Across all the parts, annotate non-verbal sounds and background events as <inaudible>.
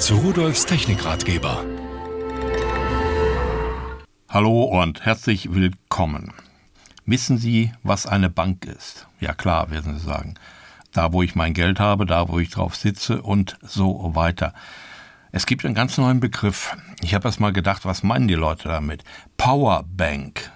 zu Rudolfs Technikratgeber. Hallo und herzlich willkommen. Wissen Sie, was eine Bank ist? Ja klar, werden Sie sagen. Da, wo ich mein Geld habe, da, wo ich drauf sitze und so weiter. Es gibt einen ganz neuen Begriff. Ich habe erst mal gedacht, was meinen die Leute damit? Powerbank.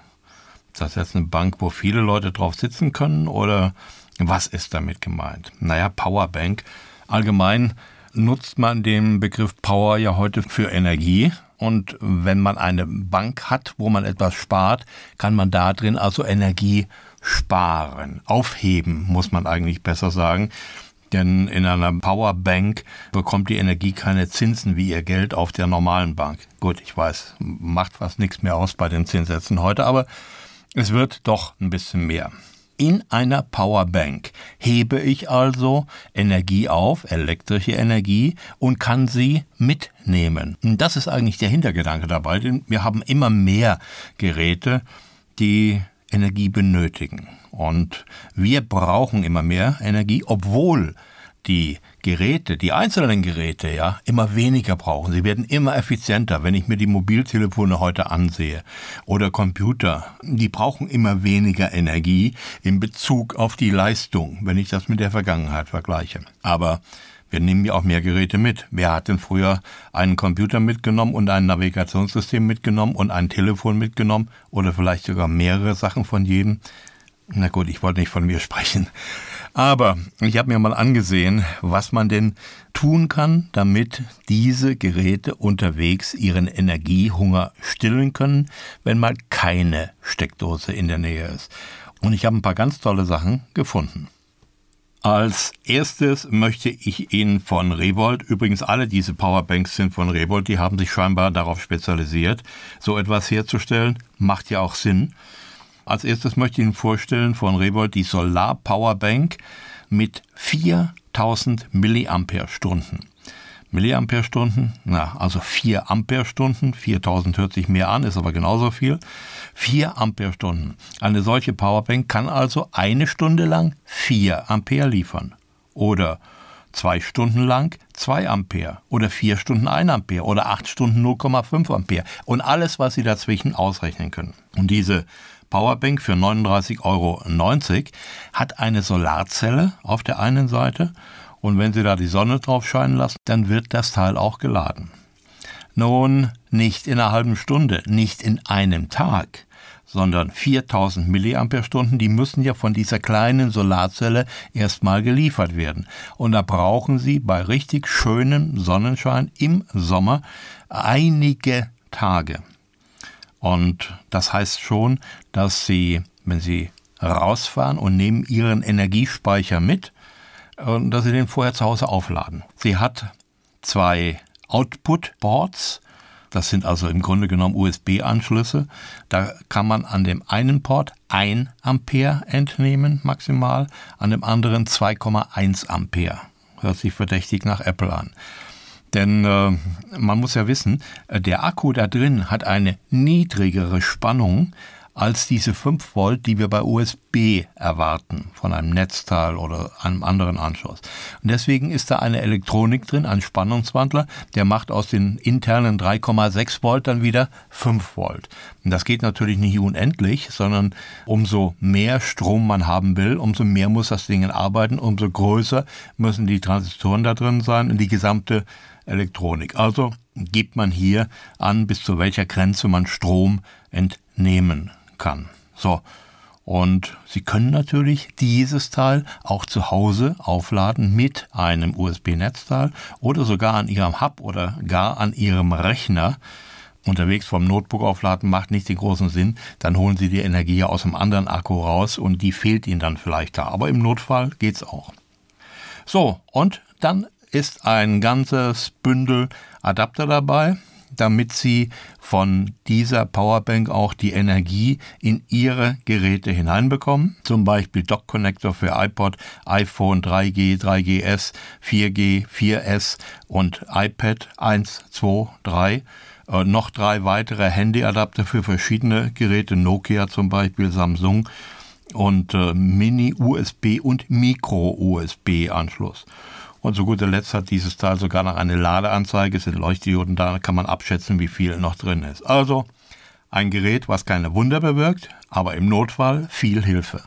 Ist das jetzt eine Bank, wo viele Leute drauf sitzen können oder was ist damit gemeint? Naja, Powerbank. Allgemein nutzt man den Begriff Power ja heute für Energie. Und wenn man eine Bank hat, wo man etwas spart, kann man da drin also Energie sparen. Aufheben, muss man eigentlich besser sagen. Denn in einer Powerbank bekommt die Energie keine Zinsen wie ihr Geld auf der normalen Bank. Gut, ich weiß, macht fast nichts mehr aus bei den Zinssätzen heute, aber es wird doch ein bisschen mehr. In einer Powerbank hebe ich also Energie auf, elektrische Energie, und kann sie mitnehmen. Und das ist eigentlich der Hintergedanke dabei, denn wir haben immer mehr Geräte, die Energie benötigen. Und wir brauchen immer mehr Energie, obwohl die Geräte, die einzelnen Geräte, ja, immer weniger brauchen. Sie werden immer effizienter. Wenn ich mir die Mobiltelefone heute ansehe oder Computer, die brauchen immer weniger Energie in Bezug auf die Leistung, wenn ich das mit der Vergangenheit vergleiche. Aber wir nehmen ja auch mehr Geräte mit. Wer hat denn früher einen Computer mitgenommen und ein Navigationssystem mitgenommen und ein Telefon mitgenommen oder vielleicht sogar mehrere Sachen von jedem? Na gut, ich wollte nicht von mir <laughs> sprechen. Aber ich habe mir mal angesehen, was man denn tun kann, damit diese Geräte unterwegs ihren Energiehunger stillen können, wenn mal keine Steckdose in der Nähe ist. Und ich habe ein paar ganz tolle Sachen gefunden. Als erstes möchte ich Ihnen von Revolt, übrigens alle diese Powerbanks sind von Revolt, die haben sich scheinbar darauf spezialisiert, so etwas herzustellen, macht ja auch Sinn. Als erstes möchte ich Ihnen vorstellen von Revolt die Solar Powerbank mit 4000 Milliampere-Stunden. Milliampere-Stunden, na, also 4 Ampere-Stunden, 4000 hört sich mehr an, ist aber genauso viel. 4 Ampere-Stunden. Eine solche Powerbank kann also eine Stunde lang 4 Ampere liefern. Oder zwei Stunden lang 2 Ampere oder vier Stunden 1 Ampere oder acht Stunden 0,5 Ampere und alles, was Sie dazwischen ausrechnen können. Und diese Powerbank für 39,90 Euro hat eine Solarzelle auf der einen Seite und wenn Sie da die Sonne drauf scheinen lassen, dann wird das Teil auch geladen. Nun, nicht in einer halben Stunde, nicht in einem Tag, sondern 4000 Milliampere-Stunden, die müssen ja von dieser kleinen Solarzelle erstmal geliefert werden. Und da brauchen Sie bei richtig schönem Sonnenschein im Sommer einige Tage. Und das heißt schon, dass Sie, wenn Sie rausfahren und nehmen Ihren Energiespeicher mit, äh, dass Sie den vorher zu Hause aufladen. Sie hat zwei Output-Boards, das sind also im Grunde genommen USB-Anschlüsse. Da kann man an dem einen Port 1 Ampere entnehmen, maximal, an dem anderen 2,1 Ampere. Hört sich verdächtig nach Apple an. Denn äh, man muss ja wissen, äh, der Akku da drin hat eine niedrigere Spannung als diese 5 Volt, die wir bei USB erwarten, von einem Netzteil oder einem anderen Anschluss. Und deswegen ist da eine Elektronik drin, ein Spannungswandler, der macht aus den internen 3,6 Volt dann wieder 5 Volt. Und das geht natürlich nicht unendlich, sondern umso mehr Strom man haben will, umso mehr muss das Ding arbeiten, umso größer müssen die Transistoren da drin sein und die gesamte Elektronik. Also gibt man hier an, bis zu welcher Grenze man Strom entnehmen kann. So. Und Sie können natürlich dieses Teil auch zu Hause aufladen mit einem USB-Netzteil oder sogar an Ihrem Hub oder gar an Ihrem Rechner. Unterwegs vom Notebook aufladen macht nicht den großen Sinn. Dann holen Sie die Energie aus dem anderen Akku raus und die fehlt Ihnen dann vielleicht da. Aber im Notfall geht's auch. So, und dann ist ein ganzes Bündel Adapter dabei damit sie von dieser Powerbank auch die Energie in ihre Geräte hineinbekommen. Zum Beispiel Dock Connector für iPod, iPhone 3G, 3GS, 4G, 4S und iPad 1, 2, 3. Äh, noch drei weitere Handyadapter für verschiedene Geräte, Nokia zum Beispiel, Samsung und äh, Mini-USB und Micro-USB-Anschluss. Und zu guter Letzt hat dieses Teil sogar noch eine Ladeanzeige, es sind Leuchtdioden da, kann man abschätzen, wie viel noch drin ist. Also ein Gerät, was keine Wunder bewirkt, aber im Notfall viel Hilfe.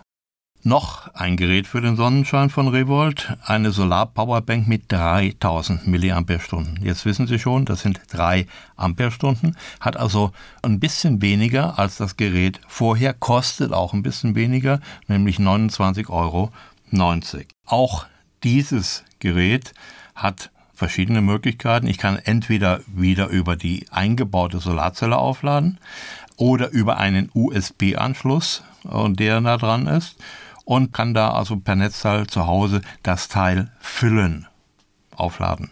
Noch ein Gerät für den Sonnenschein von Revolt, eine Solar-Powerbank mit 3000 mAh. Jetzt wissen Sie schon, das sind 3 Ampere-Stunden, hat also ein bisschen weniger als das Gerät vorher, kostet auch ein bisschen weniger, nämlich 29,90 Euro. Auch dieses Gerät hat verschiedene Möglichkeiten. Ich kann entweder wieder über die eingebaute Solarzelle aufladen oder über einen USB-Anschluss, äh, der da dran ist und kann da also per Netzteil zu Hause das Teil füllen, aufladen.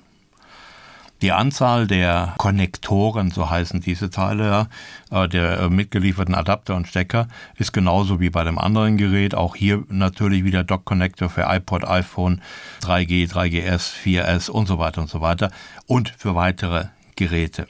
Die Anzahl der Konnektoren, so heißen diese Teile, äh, der äh, mitgelieferten Adapter und Stecker, ist genauso wie bei dem anderen Gerät. Auch hier natürlich wieder Dock-Connector für iPod, iPhone, 3G, 3GS, 4S und so weiter und so weiter und für weitere Geräte.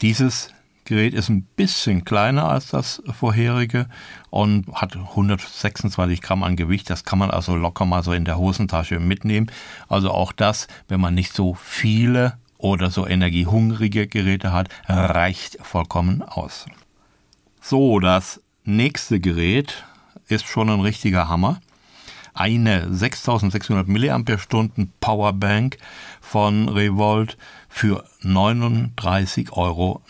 Dieses Gerät ist ein bisschen kleiner als das vorherige und hat 126 Gramm an Gewicht. Das kann man also locker mal so in der Hosentasche mitnehmen. Also auch das, wenn man nicht so viele oder so energiehungrige Geräte hat, reicht vollkommen aus. So, das nächste Gerät ist schon ein richtiger Hammer. Eine 6600 mAh Powerbank von Revolt für 39,90 Euro.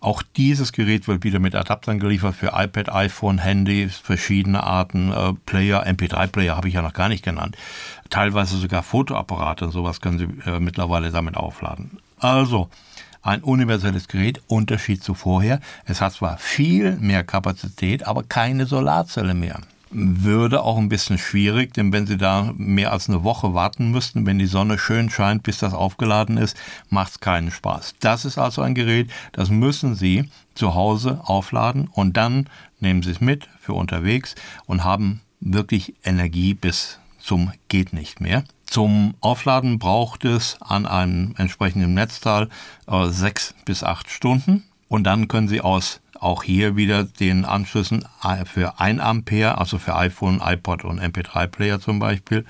Auch dieses Gerät wird wieder mit Adaptern geliefert für iPad, iPhone, Handys, verschiedene Arten, äh, Player, MP3-Player habe ich ja noch gar nicht genannt. Teilweise sogar Fotoapparate und sowas können Sie äh, mittlerweile damit aufladen. Also, ein universelles Gerät, Unterschied zu vorher. Es hat zwar viel mehr Kapazität, aber keine Solarzelle mehr würde auch ein bisschen schwierig, denn wenn Sie da mehr als eine Woche warten müssten, wenn die Sonne schön scheint, bis das aufgeladen ist, macht es keinen Spaß. Das ist also ein Gerät, das müssen Sie zu Hause aufladen und dann nehmen Sie es mit für unterwegs und haben wirklich Energie bis zum geht nicht mehr. Zum Aufladen braucht es an einem entsprechenden Netzteil äh, sechs bis acht Stunden und dann können Sie aus auch hier wieder den Anschlüssen für 1 Ampere, also für iPhone, iPod und MP3-Player zum Beispiel,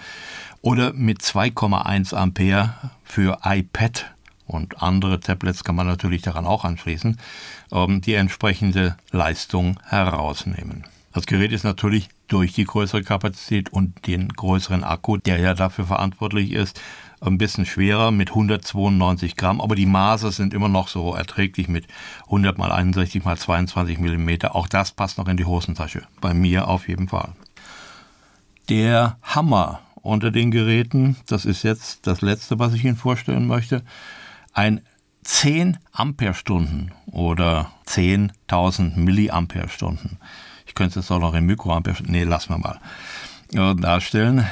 oder mit 2,1 Ampere für iPad und andere Tablets kann man natürlich daran auch anschließen, ähm, die entsprechende Leistung herausnehmen. Das Gerät ist natürlich durch die größere Kapazität und den größeren Akku, der ja dafür verantwortlich ist, ein bisschen schwerer mit 192 Gramm, aber die Maße sind immer noch so erträglich mit 100 mal 61 mal 22 Millimeter. Auch das passt noch in die Hosentasche. Bei mir auf jeden Fall. Der Hammer unter den Geräten, das ist jetzt das letzte, was ich Ihnen vorstellen möchte. Ein 10 Amperestunden oder 10.000 Milliamperestunden. Ich könnte es jetzt auch noch in Mikroampere, nee, lassen wir mal, äh, darstellen.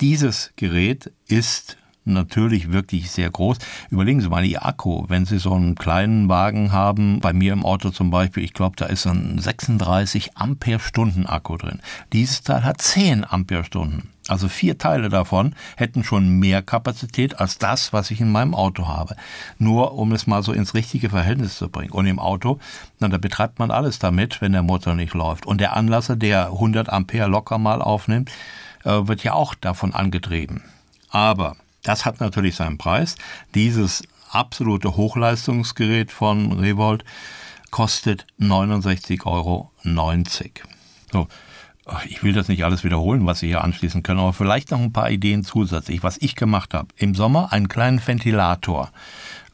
Dieses Gerät ist natürlich wirklich sehr groß. Überlegen Sie mal, Ihr Akku, wenn Sie so einen kleinen Wagen haben, bei mir im Auto zum Beispiel, ich glaube, da ist ein 36 Ampere-Stunden Akku drin. Dieses Teil hat 10 Ampere-Stunden. Also vier Teile davon hätten schon mehr Kapazität als das, was ich in meinem Auto habe. Nur um es mal so ins richtige Verhältnis zu bringen. Und im Auto, na, da betreibt man alles damit, wenn der Motor nicht läuft. Und der Anlasser, der 100 Ampere locker mal aufnimmt, äh, wird ja auch davon angetrieben. Aber das hat natürlich seinen Preis. Dieses absolute Hochleistungsgerät von Revolt kostet 69,90 Euro. So. Ich will das nicht alles wiederholen, was Sie hier anschließen können, aber vielleicht noch ein paar Ideen zusätzlich, was ich gemacht habe. Im Sommer einen kleinen Ventilator,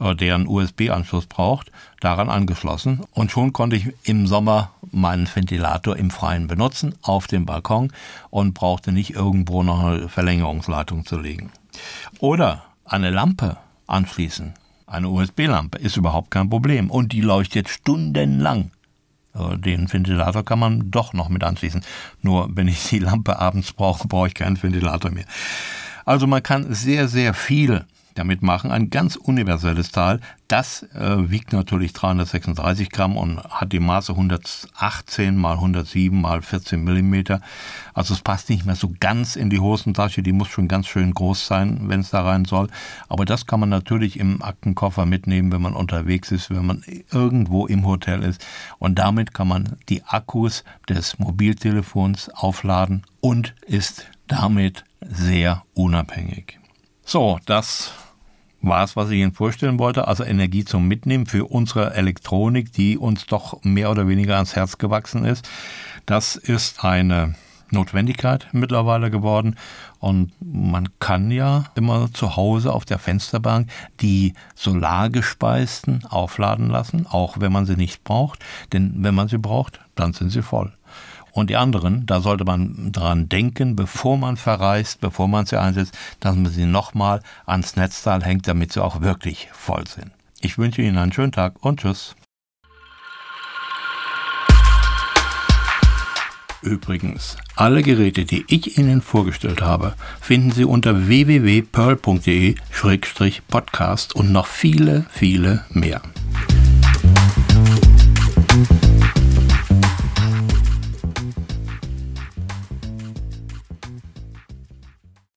äh, der einen USB-Anschluss braucht, daran angeschlossen. Und schon konnte ich im Sommer meinen Ventilator im Freien benutzen, auf dem Balkon und brauchte nicht irgendwo noch eine Verlängerungsleitung zu legen. Oder eine Lampe anschließen. Eine USB-Lampe ist überhaupt kein Problem und die leuchtet stundenlang. Äh, den Ventilator kann man doch noch mit anschließen. Nur wenn ich die Lampe abends brauche, brauche ich keinen Ventilator mehr. Also man kann sehr, sehr viel damit machen. Ein ganz universelles Teil. Das äh, wiegt natürlich 336 Gramm und hat die Maße 118 mal 107 mal 14 Millimeter. Also es passt nicht mehr so ganz in die Hosentasche. Die muss schon ganz schön groß sein, wenn es da rein soll. Aber das kann man natürlich im Aktenkoffer mitnehmen, wenn man unterwegs ist, wenn man irgendwo im Hotel ist. Und damit kann man die Akkus des Mobiltelefons aufladen und ist damit sehr unabhängig. So, das war es, was ich Ihnen vorstellen wollte. Also Energie zum Mitnehmen für unsere Elektronik, die uns doch mehr oder weniger ans Herz gewachsen ist. Das ist eine Notwendigkeit mittlerweile geworden. Und man kann ja immer zu Hause auf der Fensterbank die solargespeisten aufladen lassen, auch wenn man sie nicht braucht. Denn wenn man sie braucht, dann sind sie voll. Und die anderen, da sollte man dran denken, bevor man verreist, bevor man sie einsetzt, dass man sie nochmal ans Netzteil hängt, damit sie auch wirklich voll sind. Ich wünsche Ihnen einen schönen Tag und tschüss. Übrigens, alle Geräte, die ich Ihnen vorgestellt habe, finden Sie unter www.pearl.de-podcast und noch viele, viele mehr.